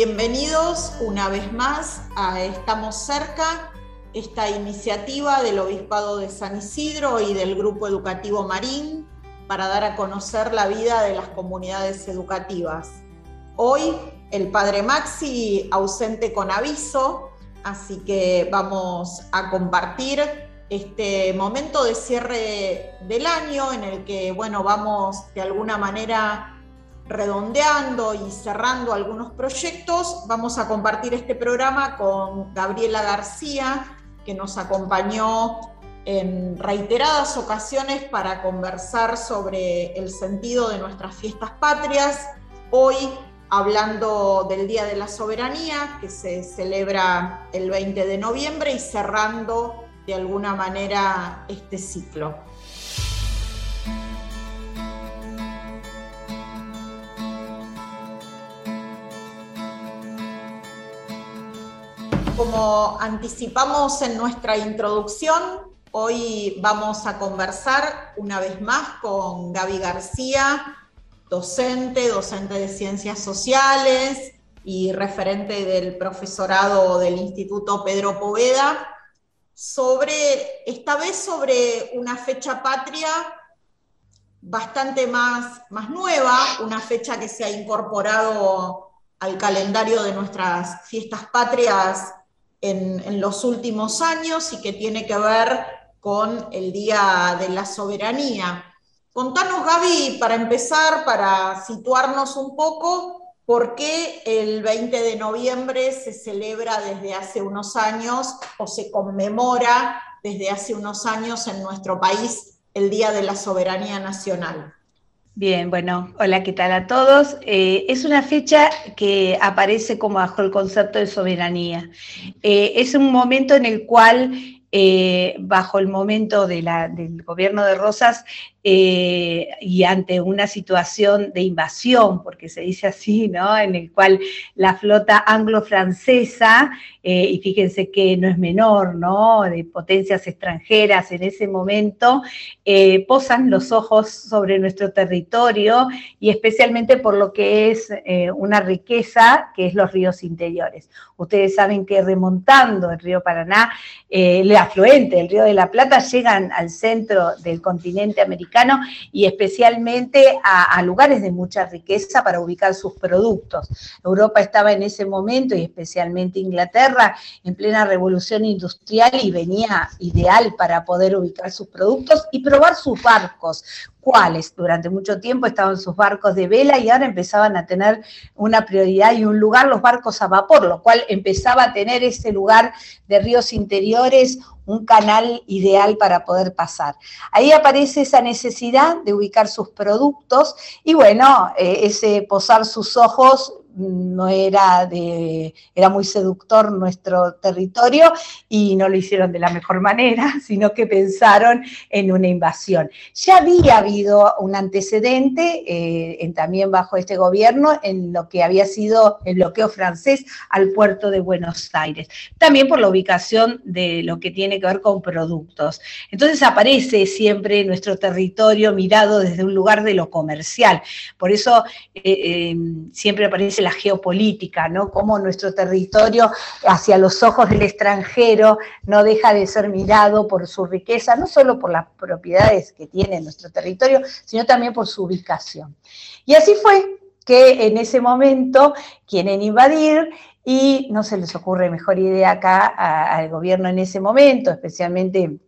Bienvenidos una vez más a Estamos cerca, esta iniciativa del Obispado de San Isidro y del Grupo Educativo Marín para dar a conocer la vida de las comunidades educativas. Hoy el padre Maxi ausente con aviso, así que vamos a compartir este momento de cierre del año en el que, bueno, vamos de alguna manera redondeando y cerrando algunos proyectos, vamos a compartir este programa con Gabriela García, que nos acompañó en reiteradas ocasiones para conversar sobre el sentido de nuestras fiestas patrias. Hoy hablando del Día de la Soberanía, que se celebra el 20 de noviembre, y cerrando de alguna manera este ciclo. Como anticipamos en nuestra introducción, hoy vamos a conversar una vez más con Gaby García, docente, docente de ciencias sociales y referente del profesorado del Instituto Pedro Poveda, sobre, esta vez sobre una fecha patria bastante más, más nueva, una fecha que se ha incorporado al calendario de nuestras fiestas patrias en, los últimos años y que tiene que ver con el Día de la Soberanía. Contanos, Gaby, para empezar, para situarnos un poco, por qué el 20 de noviembre se celebra desde hace unos años o se conmemora desde hace unos años en nuestro país el Día de la Soberanía Nacional. Bien, bueno, hola, ¿qué tal a todos? Eh, es una fecha que aparece como bajo el concepto de soberanía. Eh, es un momento en el cual, eh, bajo el momento del gobierno de Rosas, eh, y ante una situación de invasión, porque se dice así, ¿no? En el cual la flota anglo-francesa, eh, y fíjense que no es menor, ¿no? De potencias extranjeras en ese momento, eh, posan los ojos sobre nuestro territorio y especialmente por lo que es una riqueza que es los ríos interiores. Ustedes saben que remontando el río Paraná, el afluente, el río de la Plata, llegan al centro del continente americano y especialmente a, lugares de mucha riqueza para ubicar sus productos. Europa estaba en ese momento y especialmente Inglaterra en plena revolución industrial y venía ideal para poder ubicar sus productos y probar sus barcos cuáles durante mucho tiempo estaban sus barcos de vela y ahora empezaban a tener una prioridad y un lugar los barcos a vapor, lo cual empezaba a tener ese lugar de ríos interiores un canal ideal para poder pasar. Ahí aparece esa necesidad de ubicar sus productos y bueno, eh, ese posar sus ojos no era de, era muy seductor nuestro territorio y no lo hicieron de la mejor manera, sino que pensaron en una invasión. Ya había habido un antecedente eh, también bajo este gobierno en lo que había sido el bloqueo francés al puerto de Buenos Aires, también por la ubicación de lo que tiene que ver con productos. Entonces aparece siempre nuestro territorio mirado desde un lugar de lo comercial. Por eso eh, eh, siempre aparece la geopolítica, ¿no? Cómo nuestro territorio hacia los ojos del extranjero no deja de ser mirado por su riqueza, no solo por las propiedades que tiene nuestro territorio, sino también por su ubicación. Y así fue que en ese momento quieren invadir y no se les ocurre mejor idea acá al gobierno en ese momento, especialmente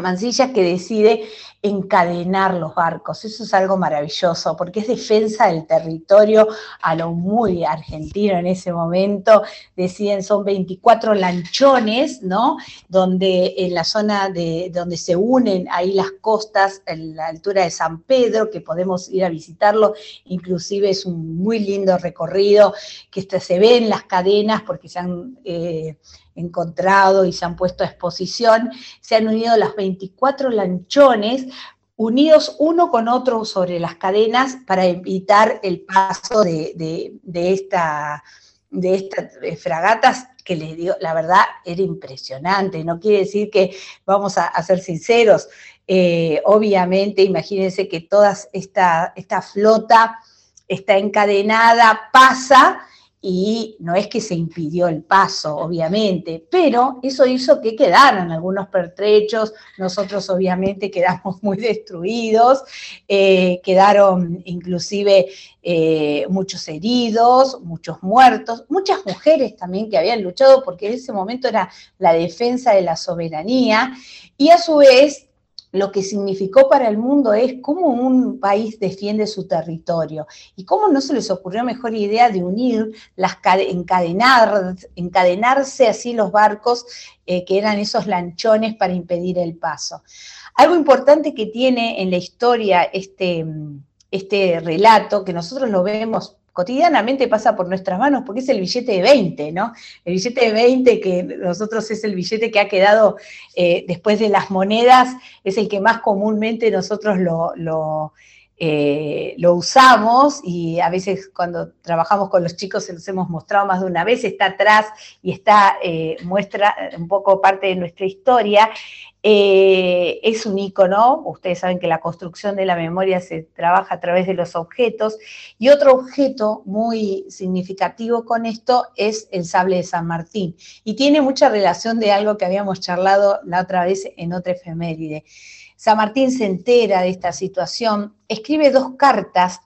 Mancilla que decide encadenar los barcos. Eso es algo maravilloso porque es defensa del territorio a lo muy argentino en ese momento. Deciden, son 24 lanchones, ¿no? Donde en la zona de donde se unen ahí las costas, en la altura de San Pedro, que podemos ir a visitarlo. Inclusive es un muy lindo recorrido que se ve en las cadenas porque se han... Eh, encontrado y se han puesto a exposición, se han unido las 24 lanchones unidos uno con otro sobre las cadenas para evitar el paso de, esta, de estas eh, fragatas que les dio, la verdad era impresionante, no quiere decir que, vamos a, ser sinceros, eh, obviamente imagínense que toda esta, esta flota está encadenada, pasa y no es que se impidió el paso, obviamente, pero eso hizo que quedaran algunos pertrechos, nosotros obviamente quedamos muy destruidos, eh, quedaron inclusive eh, muchos heridos, muchos muertos, muchas mujeres también que habían luchado porque en ese momento era la defensa de la soberanía. Y a su vez lo que significó para el mundo es cómo un país defiende su territorio y cómo no se les ocurrió mejor idea de unir, las encadenar, encadenarse así los barcos eh, que eran esos lanchones para impedir el paso. Algo importante que tiene en la historia este, este relato, que nosotros lo vemos cotidianamente pasa por nuestras manos porque es el billete de 20, ¿no? El billete de 20 que nosotros es el billete que ha quedado eh, después de las monedas, es el que más comúnmente nosotros lo, eh, lo, usamos y a veces cuando trabajamos con los chicos se los hemos mostrado más de una vez, está atrás y está, eh, muestra un poco parte de nuestra historia. Eh, es un icono, ustedes saben que la construcción de la memoria se trabaja a través de los objetos, y otro objeto muy significativo con esto es el sable de San Martín, y tiene mucha relación de algo que habíamos charlado la otra vez en otra efeméride. San Martín se entera de esta situación, escribe dos cartas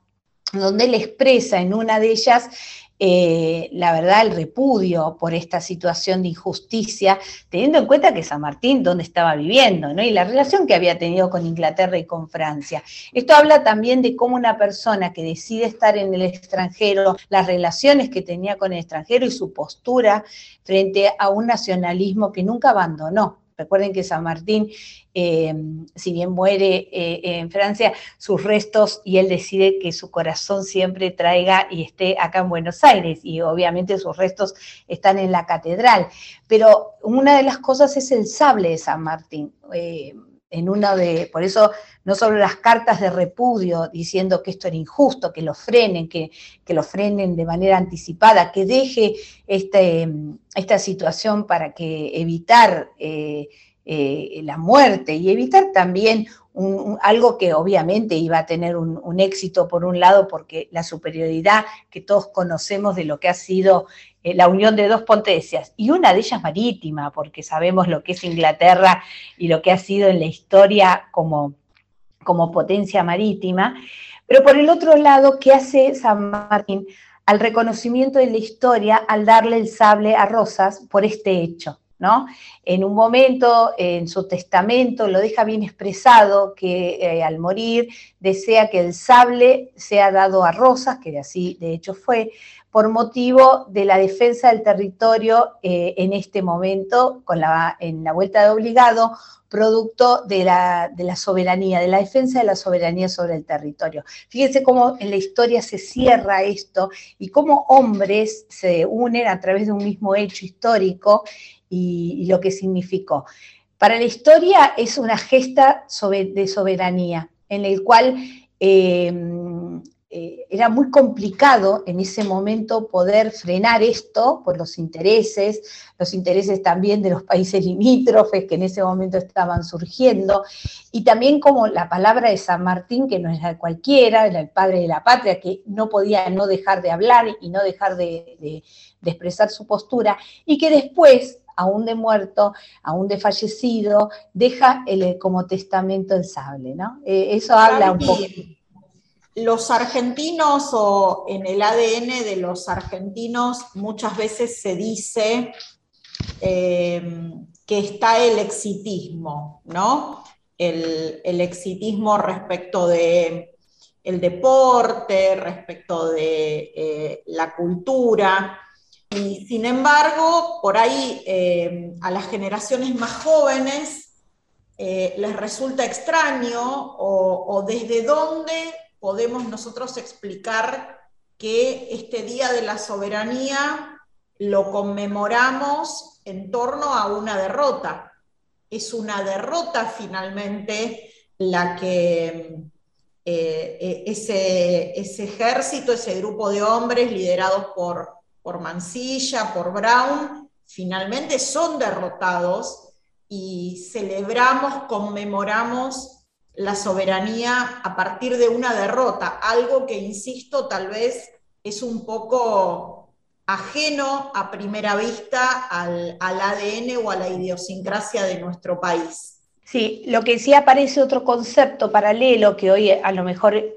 donde él expresa en una de ellas eh, la verdad, el repudio por esta situación de injusticia, teniendo en cuenta que San Martín, ¿dónde estaba viviendo? ¿no? Y la relación que había tenido con Inglaterra y con Francia. Esto habla también de cómo una persona que decide estar en el extranjero, las relaciones que tenía con el extranjero y su postura frente a un nacionalismo que nunca abandonó. Recuerden que San Martín, eh, si bien muere eh, en Francia, sus restos y él decide que su corazón siempre traiga y esté acá en Buenos Aires y obviamente sus restos están en la catedral. Pero una de las cosas es el sable de San Martín. Eh, en una de, por eso no solo las cartas de repudio diciendo que esto era injusto, que lo frenen, que, que lo frenen de manera anticipada, que deje este, esta situación para que evitar eh, eh, la muerte y evitar también algo que obviamente iba a tener un, éxito por un lado, porque la superioridad que todos conocemos de lo que ha sido eh, la unión de dos potencias, y una de ellas marítima, porque sabemos lo que es Inglaterra y lo que ha sido en la historia como, como potencia marítima, pero por el otro lado, ¿qué hace San Martín? al reconocimiento de la historia al darle el sable a Rosas por este hecho. En un momento, en su testamento, lo deja bien expresado que eh, al morir desea que el sable sea dado a Rosas, que así de hecho fue, por motivo de la defensa del territorio eh, en este momento, en la vuelta de obligado, producto de la, de la, soberanía, de la defensa de la soberanía sobre el territorio. Fíjense cómo en la historia se cierra esto y cómo hombres se unen a través de un mismo hecho histórico y, lo que significó. Para la historia es una gesta de soberanía, en el cual eh, eh, era muy complicado en ese momento poder frenar esto por los intereses, los intereses también de los países limítrofes que en ese momento estaban surgiendo, y también como la palabra de San Martín, que no era cualquiera, era el padre de la patria, que no podía no dejar de hablar y no dejar de expresar su postura, y que después aún de muerto, aún de fallecido, deja el, como testamento el sable, ¿no? Eh, eso habla un poco. Los argentinos o en el ADN de los argentinos muchas veces se dice eh, que está el exitismo, ¿no? El, exitismo respecto de el deporte, respecto de eh, la cultura. Y sin embargo, por ahí eh, a las generaciones más jóvenes eh, les resulta extraño o, desde dónde podemos nosotros explicar que este Día de la Soberanía lo conmemoramos en torno a una derrota. Es una derrota finalmente la que eh, ese, ese ejército, ese grupo de hombres liderados por por Mansilla, por Brown, finalmente son derrotados y celebramos, conmemoramos la soberanía a partir de una derrota, algo que, insisto, tal vez es un poco ajeno a primera vista al, ADN o a la idiosincrasia de nuestro país. Sí, lo que sí aparece otro concepto paralelo que hoy a lo mejor eh,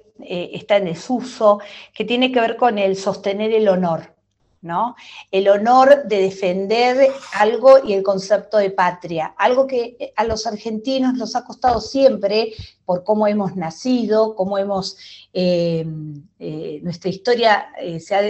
está en desuso, que tiene que ver con el sostener el honor. ¿No? El honor de defender algo y el concepto de patria, algo que a los argentinos nos ha costado siempre por cómo hemos nacido, cómo hemos, eh, eh, nuestra historia se ha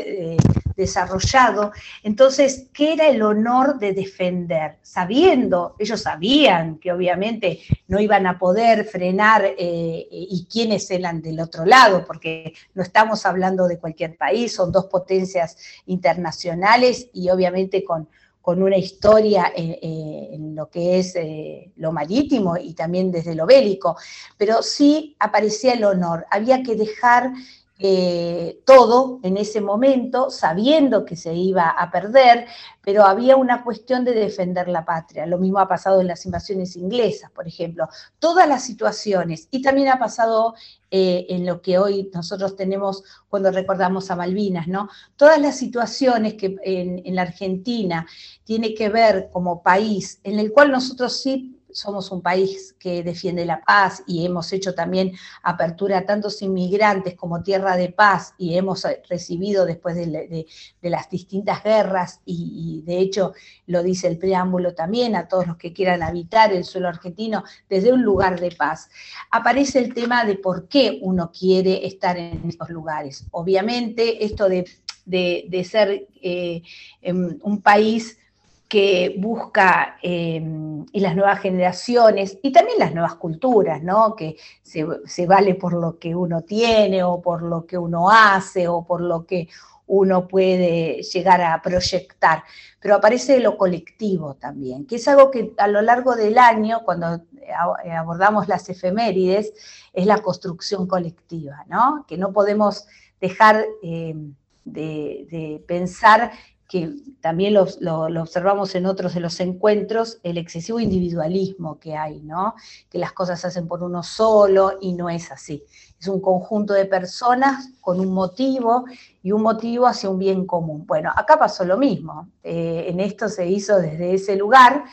desarrollado. Entonces, ¿qué era el honor de defender? Sabiendo, ellos sabían que obviamente no iban a poder frenar eh, y quiénes eran del otro lado, porque no estamos hablando de cualquier país, son dos potencias internacionales y obviamente con, con una historia en, en lo que es eh, lo marítimo y también desde lo bélico, pero sí aparecía el honor, había que dejar eh, todo en ese momento, sabiendo que se iba a perder, pero había una cuestión de defender la patria. Lo mismo ha pasado en las invasiones inglesas, por ejemplo. Todas las situaciones, y también ha pasado eh, en lo que hoy nosotros tenemos cuando recordamos a Malvinas, ¿no? Todas las situaciones que en, en la Argentina tiene que ver como país, en el cual nosotros sí somos un país que defiende la paz y hemos hecho también apertura a tantos inmigrantes como tierra de paz y hemos recibido después de, las distintas guerras y, de hecho lo dice el preámbulo también a todos los que quieran habitar el suelo argentino desde un lugar de paz. Aparece el tema de por qué uno quiere estar en estos lugares. Obviamente esto de, ser eh, em, un país que busca, em, y las nuevas generaciones, y también las nuevas culturas, ¿no? Que se, vale por lo que uno tiene, o por lo que uno hace, o por lo que uno puede llegar a proyectar. Pero aparece lo colectivo también, que es algo que a lo largo del año, cuando abordamos las efemérides, es la construcción colectiva, ¿no? Que no podemos dejar em, de, de pensar que también lo, observamos en otros de los encuentros, el excesivo individualismo que hay, ¿no? Que las cosas se hacen por uno solo y no es así. Es un conjunto de personas con un motivo y un motivo hacia un bien común. Bueno, acá pasó lo mismo. Eh, en esto se hizo desde ese lugar,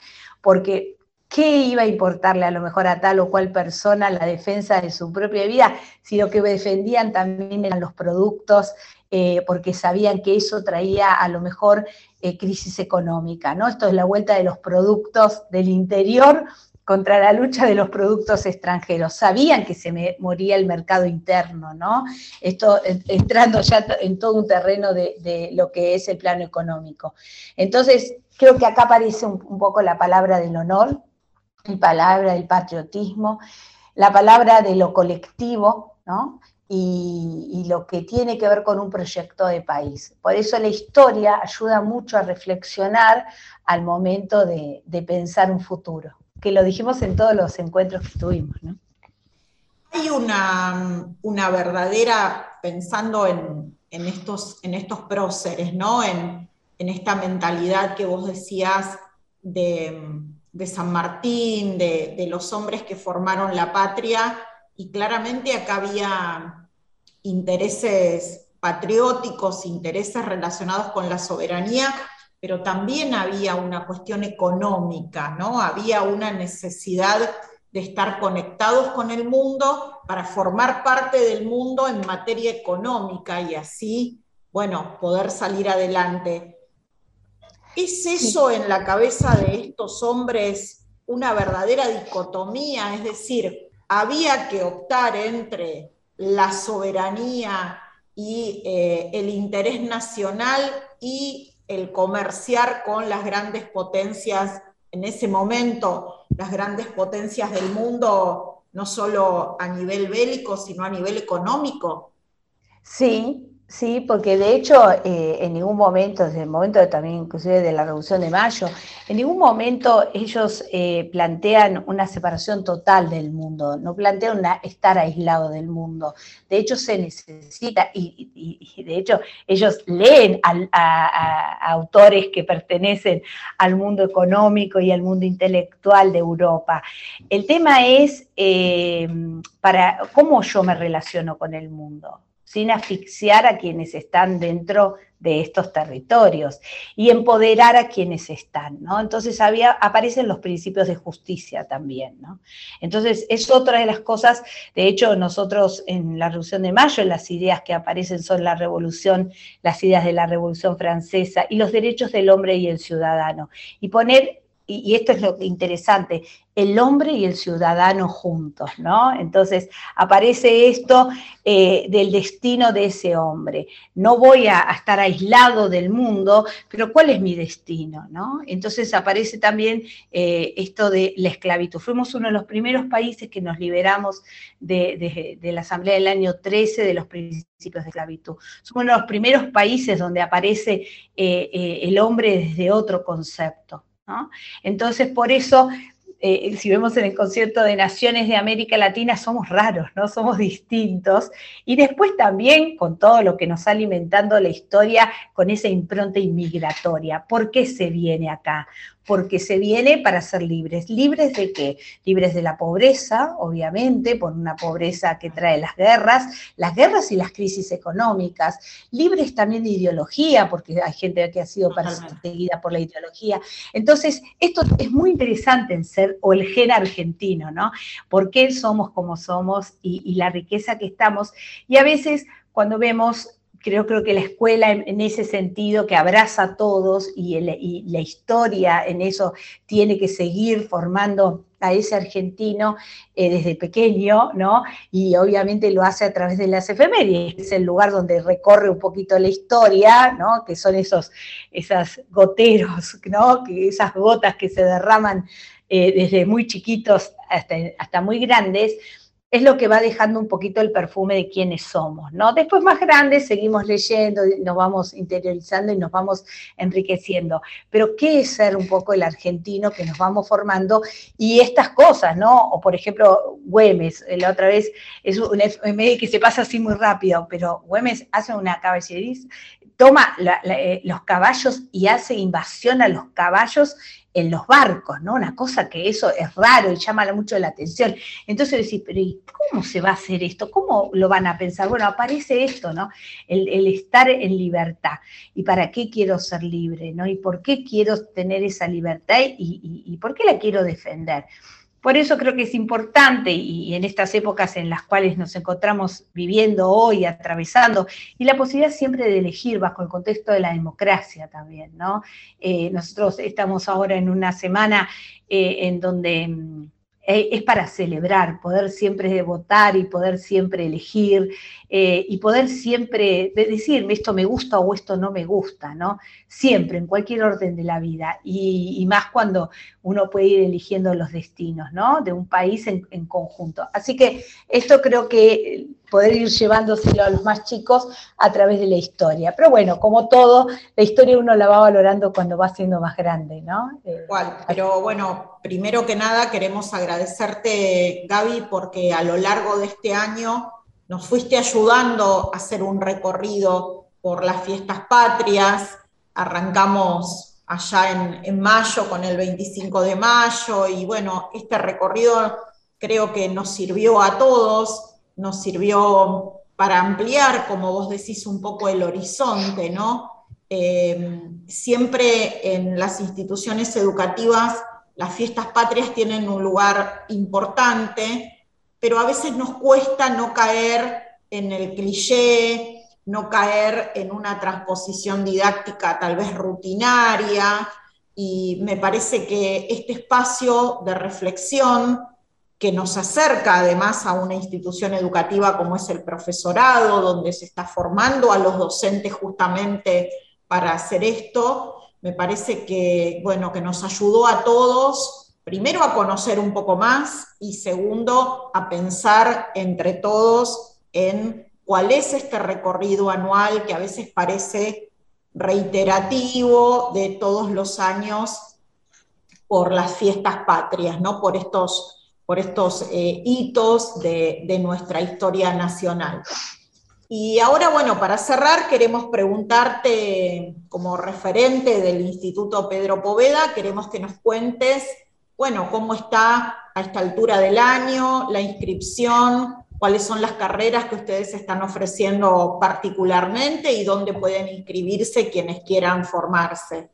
porque ¿qué iba a importarle a lo mejor a tal o cual persona la defensa de su propia vida si lo que defendían también eran los productos eh, porque sabían que eso traía a lo mejor eh, crisis económica, ¿no? Esto es la vuelta de los productos del interior contra la lucha de los productos extranjeros. Sabían que se moría el mercado interno, ¿no? Esto entrando ya en todo un terreno de, lo que es el plano económico. Entonces, creo que acá aparece un poco la palabra del honor, la palabra del patriotismo, la palabra de lo colectivo, ¿no? Y, lo que tiene que ver con un proyecto de país. Por eso la historia ayuda mucho a reflexionar al momento de, pensar un futuro, que lo dijimos en todos los encuentros que tuvimos. Hay una, una, verdadera, pensando en, estos, en estos próceres, ¿no? En, esta mentalidad que vos decías de, San Martín, de, de los hombres que formaron la patria, y claramente acá había intereses patrióticos, intereses relacionados con la soberanía, pero también había una cuestión económica, ¿no? Había una necesidad de estar conectados con el mundo para formar parte del mundo en materia económica y así, bueno, poder salir adelante. ¿Es eso en la cabeza de estos hombres una verdadera dicotomía? Es decir, había que optar entre la soberanía y eh, el interés nacional y el comerciar con las grandes potencias en ese momento, las grandes potencias del mundo, no solo a nivel bélico, sino a nivel económico. Sí, Sí, porque de hecho eh, en ningún momento, desde el momento también inclusive de la Revolución de Mayo, en ningún momento ellos eh, plantean una separación total del mundo, no plantean estar aislado del mundo. De hecho se necesita, y, de hecho ellos leen a, autores que pertenecen al mundo económico y al mundo intelectual de Europa. El tema es eh, para cómo yo me relaciono con el mundo. Sin asfixiar a quienes están dentro de estos territorios y empoderar a quienes están, ¿no? Entonces había, aparecen los principios de justicia también, ¿no? Entonces es otra de las cosas, de hecho nosotros en la Revolución de Mayo, las ideas que aparecen son la revolución, las ideas de la Revolución Francesa y los derechos del hombre y el ciudadano. Y poner y, esto es lo interesante, el hombre y el ciudadano juntos, ¿no? Entonces aparece esto eh, del destino de ese hombre. No voy a, estar aislado del mundo, pero ¿cuál es mi destino, no? Entonces aparece también eh, esto de la esclavitud. Fuimos uno de los primeros países que nos liberamos de, la Asamblea del año 13 de los principios de esclavitud. Somos uno de los primeros países donde aparece eh, el hombre desde otro concepto. Entonces, por eso, eh, si vemos en el concierto de naciones de América Latina, somos raros, ¿no? Somos distintos. Y después también con todo lo que nos ha alimentando la historia, con esa impronta inmigratoria. ¿Por qué se viene acá? Porque se viene para ser libres. ¿Libres de qué? Libres de la pobreza, obviamente, por una pobreza que trae las guerras, las guerras y las crisis económicas. Libres también de ideología, porque hay gente que ha sido perseguida por la ideología. Entonces, esto es muy interesante en ser, o el gen argentino, ¿no? ¿Por qué somos como somos y, y la riqueza que estamos? Y a veces cuando vemos creo, creo que la escuela en, ese sentido que abraza a todos y, la historia en eso tiene que seguir formando a ese argentino eh, desde pequeño, ¿no? Y obviamente lo hace a través de las efemérides, es el lugar donde recorre un poquito la historia, ¿no? Que son esos esas goteros, ¿no? Que esas gotas que se derraman eh, desde muy chiquitos hasta, hasta muy grandes es lo que va dejando un poquito el perfume de quiénes somos, ¿no? Después más grandes seguimos leyendo, nos vamos interiorizando y nos vamos enriqueciendo. Pero ¿qué es ser un poco el argentino que nos vamos formando? Y estas cosas, ¿no? O por ejemplo, Güemes, la otra vez es un FMI que se pasa así muy rápido, pero Güemes hace una caballeriza, toma eh, los caballos y hace invasión a los caballos en los barcos, ¿no? Una cosa que eso es raro y llama mucho la atención. Entonces decís, pero ¿y cómo se va a hacer esto? ¿Cómo lo van a pensar? Bueno, aparece esto, ¿no? El, estar en libertad. ¿Y para qué quiero ser libre, ¿no? ¿Y por qué quiero tener esa libertad y por qué la quiero defender? Por eso creo que es importante y, en estas épocas en las cuales nos encontramos viviendo hoy, atravesando, y la posibilidad siempre de elegir bajo el contexto de la democracia también, ¿no? Eh, nosotros estamos ahora en una semana eh, en donde mm, eh, es para celebrar, poder siempre votar y poder siempre elegir eh, y poder siempre decirme esto me gusta o esto no me gusta, ¿no? Siempre, en cualquier orden de la vida y, más cuando uno puede ir eligiendo los destinos, ¿no? De un país en, en conjunto. Así que esto creo que poder ir llevándoselo a los más chicos a través de la historia. Pero bueno, como todo, la historia uno la va valorando cuando va siendo más grande, ¿no? Igual, eh, pero bueno, primero que nada queremos agradecerte, Gaby, porque a lo largo de este año nos fuiste ayudando a hacer un recorrido por las fiestas patrias. Arrancamos allá en, en mayo con el 25 de mayo y bueno, este recorrido creo que nos sirvió a todos nos sirvió para ampliar, como vos decís, un poco el horizonte, ¿no? Eh, siempre en las instituciones educativas las fiestas patrias tienen un lugar importante, pero a veces nos cuesta no caer en el cliché, no caer en una transposición didáctica tal vez rutinaria, y me parece que este espacio de reflexión que nos acerca además a una institución educativa como es el profesorado, donde se está formando a los docentes justamente para hacer esto, me parece que, bueno, que nos ayudó a todos, primero a conocer un poco más y segundo a pensar entre todos en cuál es este recorrido anual que a veces parece reiterativo de todos los años por las fiestas patrias, ¿no? Por estos por estos eh, hitos de, nuestra historia nacional. Y ahora, bueno, para cerrar, queremos preguntarte, como referente del Instituto Pedro Poveda, queremos que nos cuentes, bueno, cómo está a esta altura del año la inscripción cuáles son las carreras que ustedes están ofreciendo particularmente y dónde pueden inscribirse quienes quieran formarse.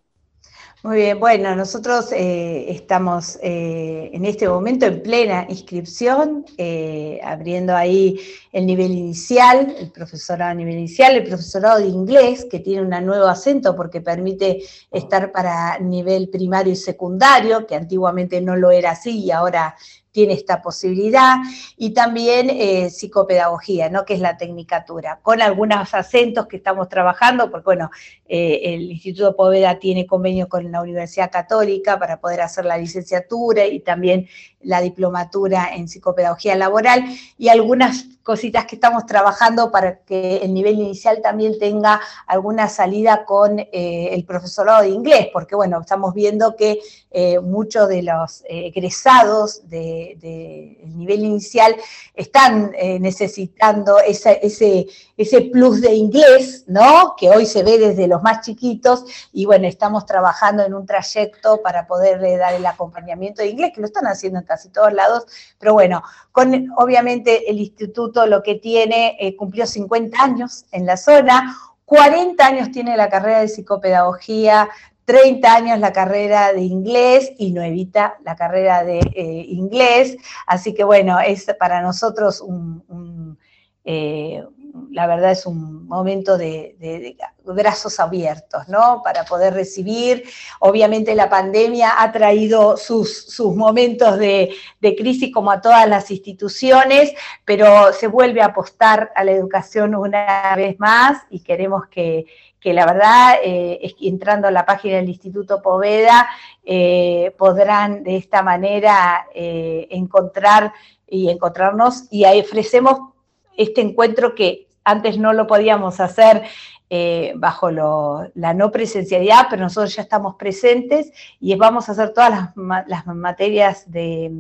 Muy bien, bueno, nosotros eh, estamos eh, en este momento en plena inscripción, eh, abriendo ahí el nivel inicial, el profesorado a nivel inicial, el profesorado de inglés, que tiene un nuevo acento porque permite estar para nivel primario y secundario, que antiguamente no lo era así y ahora tiene esta posibilidad, y también eh, psicopedagogía, ¿no? que es la tecnicatura, con algunos acentos que estamos trabajando, porque bueno, eh, el Instituto Poveda tiene convenio con la Universidad Católica para poder hacer la licenciatura y también la diplomatura en psicopedagogía laboral, y algunas cositas que estamos trabajando para que el nivel inicial también tenga alguna salida con eh, el profesorado de inglés, porque bueno, estamos viendo que eh, muchos de los eh, egresados del de, nivel inicial están necesitando ese, ese plus de inglés, ¿no? Que hoy se ve desde los más chiquitos, y bueno, estamos trabajando en un trayecto para poderle dar el acompañamiento de inglés, que lo están haciendo en casi todos lados, pero bueno, con obviamente el instituto lo que tiene, eh, cumplió 50 años en la zona, 40 años tiene la carrera de psicopedagogía, 30 años la carrera de inglés y no evita la carrera de eh, inglés. Así que bueno, es para nosotros un, eh, la verdad es un momento de, brazos abiertos, ¿no? Para poder recibir. Obviamente la pandemia ha traído sus, momentos de, crisis como a todas las instituciones, pero se vuelve a apostar a la educación una vez más y queremos que, la verdad eh, que entrando a la página del Instituto Poveda eh, podrán de esta manera eh, encontrar y encontrarnos y ofrecemos este encuentro que antes no lo podíamos hacer eh, bajo la no presencialidad, pero nosotros ya estamos presentes y vamos a hacer todas las, materias de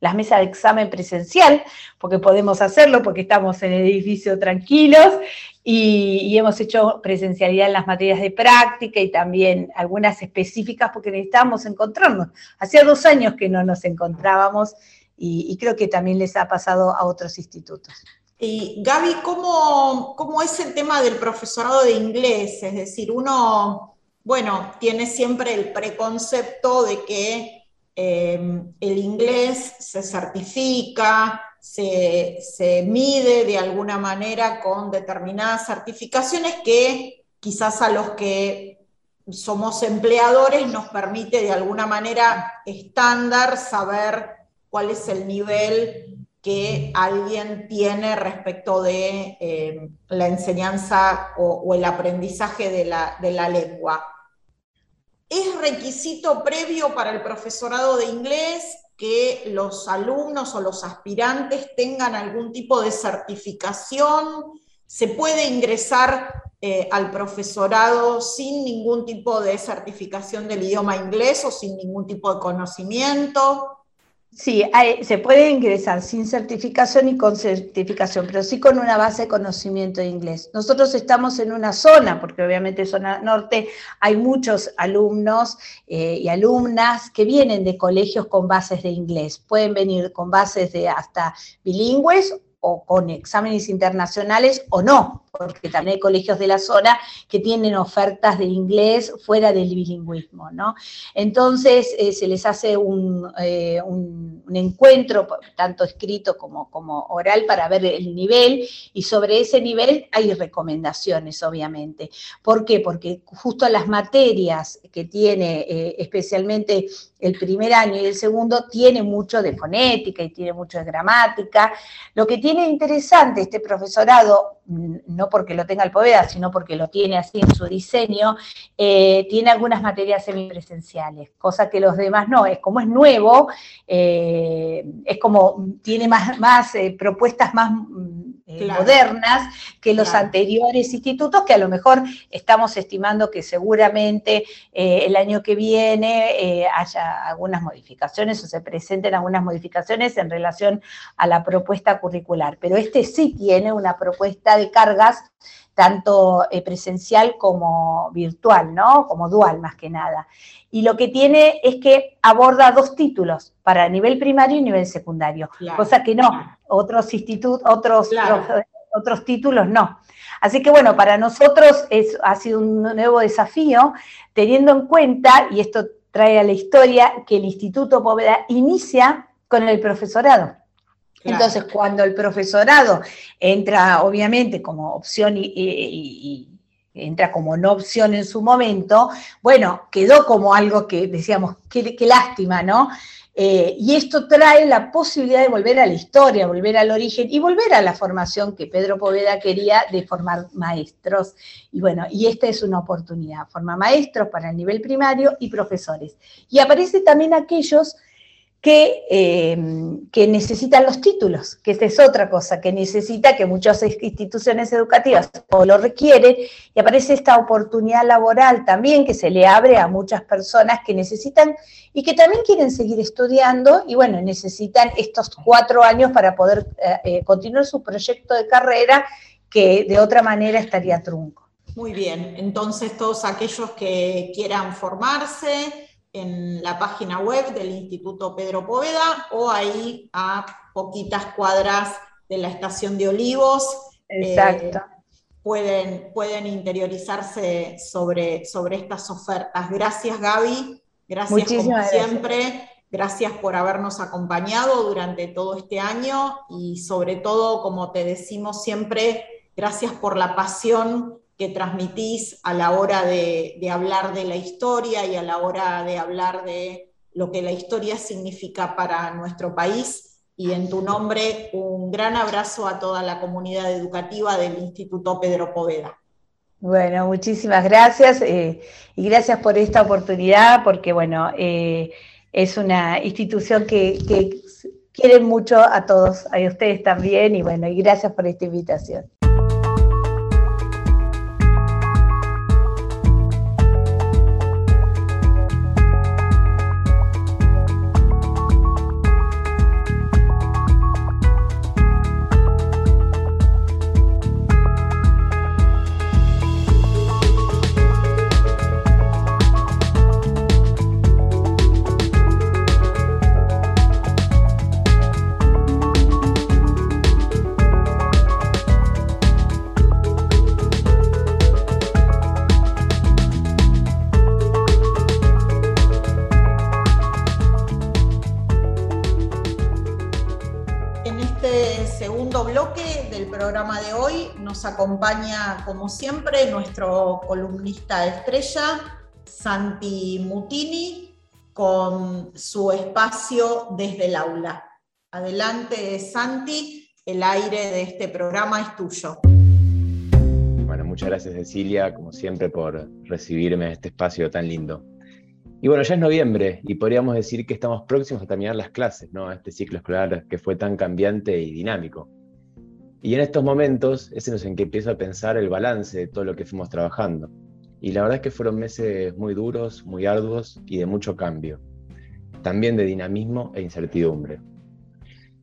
las mesas de examen presencial, porque podemos hacerlo, porque estamos en el edificio tranquilos y, y, hemos hecho presencialidad en las materias de práctica y también algunas específicas porque necesitábamos encontrarnos. Hacía dos años que no nos encontrábamos y creo que también les ha pasado a otros institutos. Y Gaby, ¿cómo, es el tema del profesorado de inglés? Es decir, uno, bueno, tiene siempre el preconcepto de que eh, el inglés se certifica, se, se, mide de alguna manera con determinadas certificaciones que quizás a los que somos empleadores nos permite de alguna manera estándar saber cuál es el nivel que alguien tiene respecto de eh, la enseñanza o, el aprendizaje de la, de la lengua. ¿Es requisito previo para el profesorado de inglés que los alumnos o los aspirantes tengan algún tipo de certificación? ¿Se puede ingresar eh, al profesorado sin ningún tipo de certificación del idioma inglés o sin ningún tipo de conocimiento? Sí, se puede ingresar sin certificación y con certificación, pero sí con una base de conocimiento de inglés. Nosotros estamos en una zona, porque obviamente zona norte hay muchos alumnos eh, y alumnas que vienen de colegios con bases de inglés. Pueden venir con bases de hasta bilingües o con exámenes internacionales o no, porque también hay colegios de la zona que tienen ofertas de inglés fuera del bilingüismo, ¿no? Entonces eh, se les hace un, eh, un, encuentro, tanto escrito como, como oral, para ver el nivel, y sobre ese nivel hay recomendaciones, obviamente. ¿Por qué? Porque justo las materias que tiene, eh, especialmente el primer año y el segundo, tiene mucho de fonética y tiene mucho de gramática. Lo que tiene interesante este profesorado, mm, no porque lo tenga el Poveda, sino porque lo tiene así en su diseño, eh, tiene algunas materias semipresenciales, cosa que los demás no. Es como es nuevo, eh, es como tiene más, más eh, propuestas más modernas que los anteriores institutos, que a lo mejor estamos estimando que seguramente el año que viene haya algunas modificaciones o se presenten algunas modificaciones en relación a la propuesta curricular. Pero este sí tiene una propuesta de cargas tanto eh, presencial como virtual, ¿no? Como dual más que nada. Y lo que tiene es que aborda dos títulos, para nivel primario y nivel secundario, cosa que no, otros institutos, otros, otros títulos no. Así que bueno, para nosotros es, ha sido un nuevo desafío, teniendo en cuenta, y esto trae a la historia, que el Instituto Poveda inicia con el profesorado. Entonces, cuando el profesorado entra, obviamente, como opción y, entra como no opción en su momento, bueno, quedó como algo que decíamos, qué, lástima, ¿no? Eh, y esto trae la posibilidad de volver a la historia, volver al origen y volver a la formación que Pedro Poveda quería de formar maestros. Y bueno, y esta es una oportunidad, forma maestros para el nivel primario y profesores. Y aparece también aquellos eh, que, necesitan los títulos, que esta es otra cosa, que necesita que muchas instituciones educativas o lo requieren, y aparece esta oportunidad laboral también que se le abre a muchas personas que necesitan y que también quieren seguir estudiando y bueno, necesitan estos cuatro años para poder eh, eh, continuar su proyecto de carrera que de otra manera estaría trunco. Muy bien, entonces todos aquellos que quieran formarse, en la página web del Instituto Pedro Poveda o ahí a poquitas cuadras de la estación de Olivos. Exacto. Eh, pueden, pueden interiorizarse sobre, sobre estas ofertas. Gracias Gaby, gracias como siempre. Gracias por habernos acompañado durante todo este año y sobre todo, como te decimos siempre, gracias por la pasión que transmitís a la hora de, hablar de la historia y a la hora de hablar de lo que la historia significa para nuestro país. Y en tu nombre, un gran abrazo a toda la comunidad educativa del Instituto Pedro Poveda. Bueno, muchísimas gracias eh, y gracias por esta oportunidad, porque bueno, eh, es una institución que, que quieren mucho a todos, a ustedes también, y bueno, y gracias por esta invitación. Acompaña, como siempre, nuestro columnista estrella, Santi Mutini, con su espacio desde el aula. Adelante, Santi, el aire de este programa es tuyo. Bueno, muchas gracias, Cecilia, como siempre, por recibirme en este espacio tan lindo. Y bueno, ya es noviembre y podríamos decir que estamos próximos a terminar las clases, ¿no? Este ciclo escolar que fue tan cambiante y dinámico. Y en estos momentos es en los que empiezo a pensar el balance de todo lo que fuimos trabajando. Y la verdad es que fueron meses muy duros, muy arduos y de mucho cambio. También de dinamismo e incertidumbre.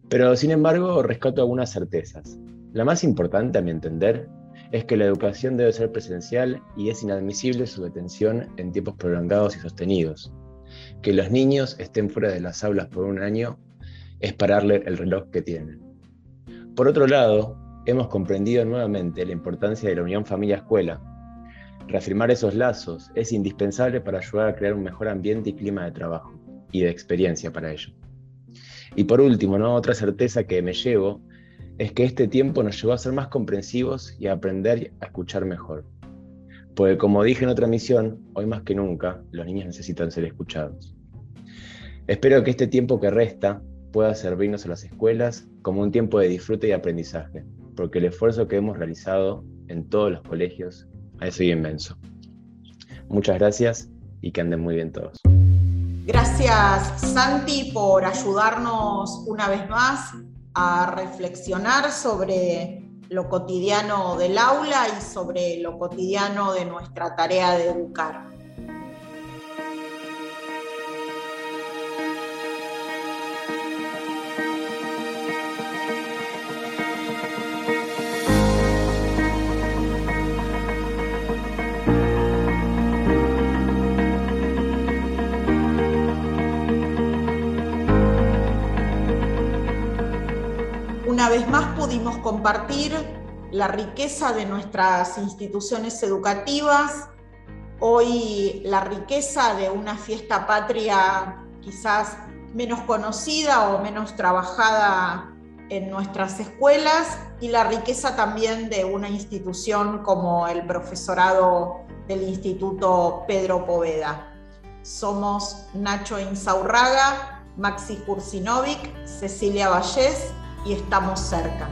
Pero sin embargo, rescato algunas certezas. La más importante, a mi entender, es que la educación debe ser presencial y es inadmisible su detención en tiempos prolongados y sostenidos. Que los niños estén fuera de las aulas por un año es pararle el reloj que tienen. Por otro lado, hemos comprendido nuevamente la importancia de la unión familia-escuela. Reafirmar esos lazos es indispensable para ayudar a crear un mejor ambiente y clima de trabajo y de experiencia para ello. Y por último, ¿no? otra certeza que me llevo es que este tiempo nos llevó a ser más comprensivos y a aprender a escuchar mejor. Porque como dije en otra misión, hoy más que nunca, los niños necesitan ser escuchados. Espero que este tiempo que resta pueda servirnos a las escuelas como un tiempo de disfrute y aprendizaje, porque el esfuerzo que hemos realizado en todos los colegios ha sido inmenso. Muchas gracias y que anden muy bien todos. Gracias Santi por ayudarnos una vez más a reflexionar sobre lo cotidiano del aula y sobre lo cotidiano de nuestra tarea de educar. Compartir la riqueza de nuestras instituciones educativas, hoy la riqueza de una fiesta patria quizás menos conocida o menos trabajada en nuestras escuelas y la riqueza también de una institución como el profesorado del Instituto Pedro Poveda. Somos Nacho Insaurraga, Maxi Kursinovic, Cecilia Vallés y estamos cerca.